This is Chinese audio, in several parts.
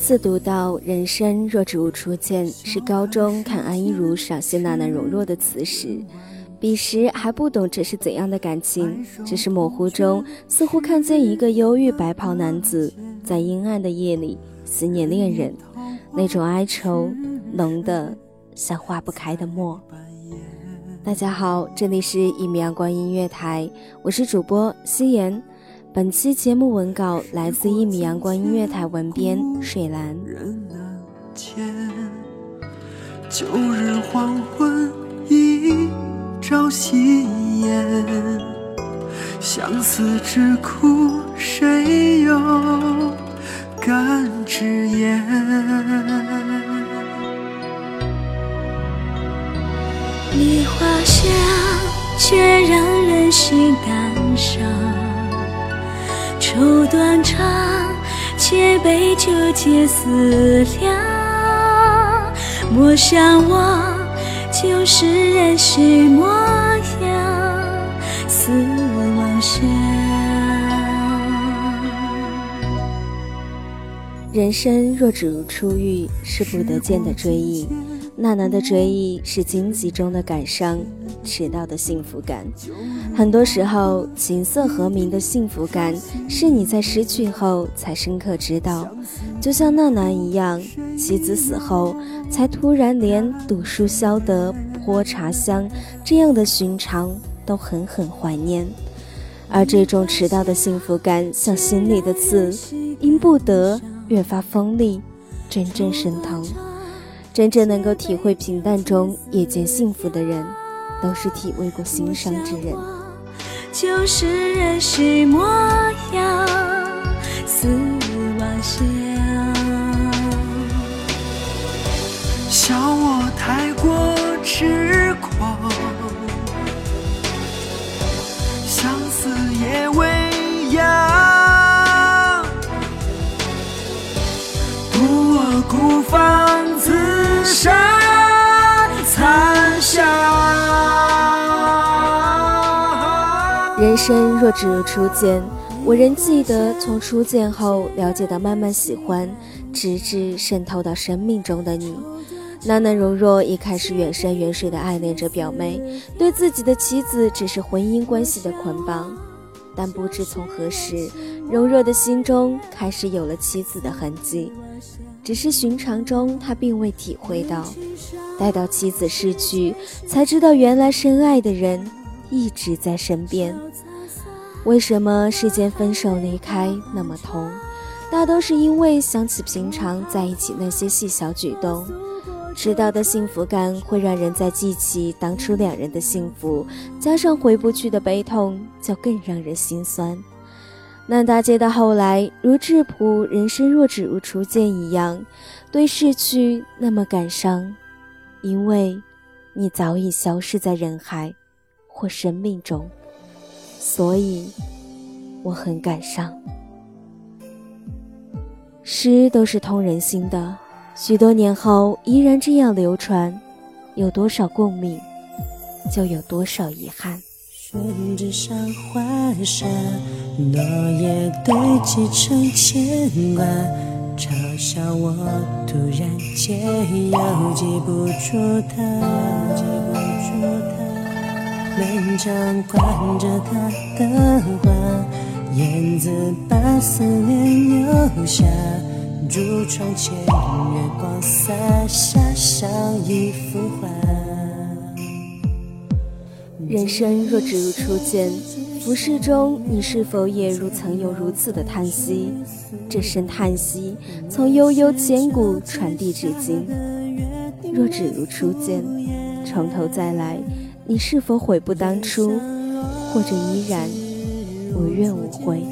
次读到“人生若只如初见”是高中看安依如赏析娜娜容若的词时，彼时还不懂这是怎样的感情，只是模糊中似乎看见一个忧郁白袍男子在阴暗的夜里思念恋人，那种哀愁浓得像化不开的墨。大家好，这里是一米阳光音乐台，我是主播夕颜。本期节目文稿来自一米阳光音乐台文编水兰。旧日黄昏一朝夕颜，相思之苦谁又敢直言？梨花香，却让人心感伤。愁断肠，且悲纠结思量。莫想我就是人世模样，似妄想。人生若只如初遇，是不得见的追忆。娜娜的追忆是荆棘中的感伤，迟到的幸福感。很多时候，琴瑟和鸣的幸福感是你在失去后才深刻知道。就像娜娜一样，妻子死后才突然连读书消得泼茶香这样的寻常都狠狠怀念。而这种迟到的幸福感，像心里的刺，因不得越发锋利，阵阵生疼。真正能够体会平淡中也见幸福的人，都是体味过心伤之人。就是人世模样，似妄想。笑我太过痴狂，生若只如初见，我仍记得从初见后了解到慢慢喜欢，直至渗透到生命中的你。娜娜容若一开始远山远水的爱恋着表妹，对自己的妻子只是婚姻关系的捆绑。但不知从何时，容若的心中开始有了妻子的痕迹，只是寻常中他并未体会到，待到妻子逝去，才知道原来深爱的人一直在身边。为什么世间分手离开那么痛？大都是因为想起平常在一起那些细小举动。迟到的幸福感会让人在记起当初两人的幸福，加上回不去的悲痛，就更让人心酸。烂大街的后来，如质朴人生若只如初见一样，对逝去那么感伤，因为你早已消失在人海或生命中，所以我很感伤。诗都是通人心的，许多年后依然这样流传，有多少共鸣，就有多少遗憾。宣纸上画上落叶堆积成牵挂，嘲笑我突然间又记不住他，记不住他，门上挂着他的画。燕子把思念留下，竹窗前月光洒下，像一幅画。人生若只如初见，浮世中你是否也如曾有如此的叹息？这声叹息从悠悠千古传递至今。若只如初见，从头再来，你是否悔不当初？或者依然？无怨无悔。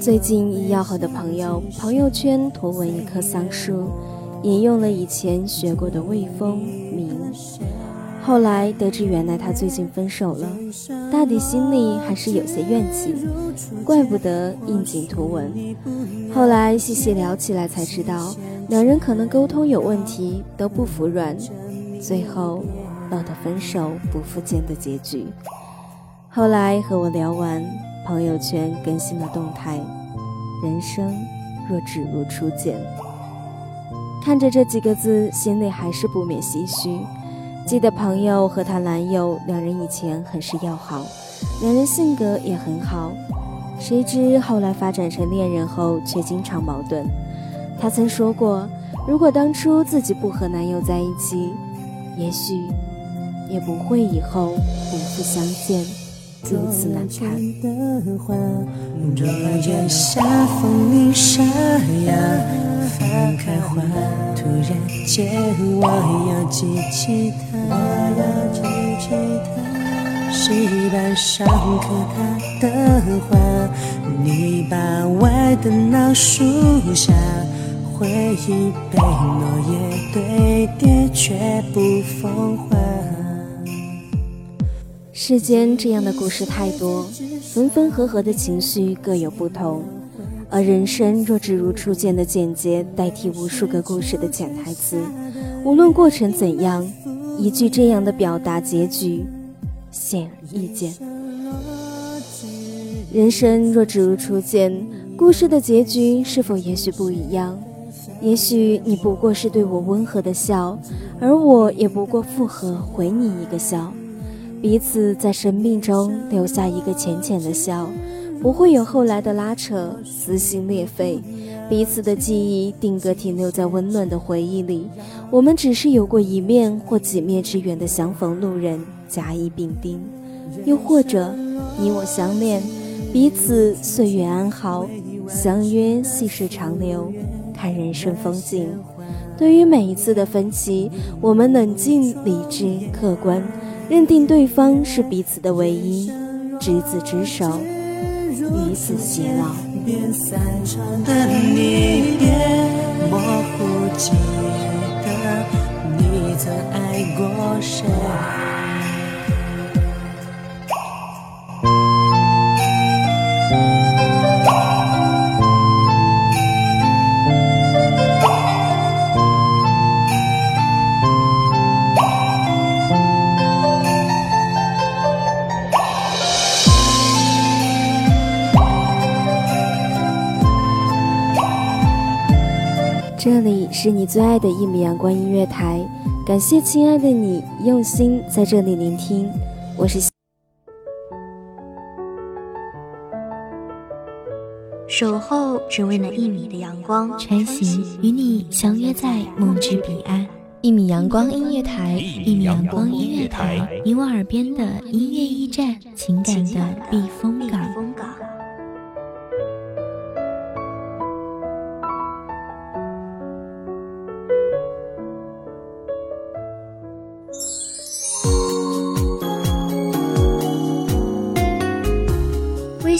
最近一要好的朋友朋友圈图文一棵桑树，引用了以前学过的《魏风鸣》。后来得知原来他最近分手了，大抵心里还是有些怨气，怪不得应景图文。后来细细聊起来才知道，两人可能沟通有问题，都不服软，最后到的分手不复见的结局。后来和我聊完。朋友圈更新了动态，人生若只如初见。看着这几个字，心里还是不免唏嘘。记得朋友和她男友两人以前很是要好，两人性格也很好。谁知后来发展成恋人后，却经常矛盾。她曾说过，如果当初自己不和男友在一起，也许也不会以后不复相见。如此难看。若月下风铃沙哑，翻开花，突然间我要记起他，石板上刻他的画，篱笆外的老树下，回忆被落叶堆叠，却不风化。世间这样的故事太多，分分合合的情绪各有不同，而人生若只如初见的简洁代替无数个故事的潜台词，无论过程怎样，一句这样的表达结局，显而易见。人生若只如初见，故事的结局是否也许不一样？也许你不过是对我温和的笑，而我也不过附和回你一个笑。彼此在生命中留下一个浅浅的笑，不会有后来的拉扯、撕心裂肺。彼此的记忆定格停留在温暖的回忆里，我们只是有过一面或几面之缘的相逢路人，甲乙丙丁。又或者，你我相恋，彼此岁月安好，相约细水长流，看人生风景。对于每一次的分歧，我们冷静、理智、客观。认定对方是彼此的唯一，执子之手，与子偕老。模这里是你最爱的一米阳光音乐台，感谢亲爱的你用心在这里聆听，我是守候只为那一米的阳光，穿行与你相约在梦之彼岸。一米阳光音乐台，一米阳光音乐台，你我耳边的音乐驿站，情感的避风港。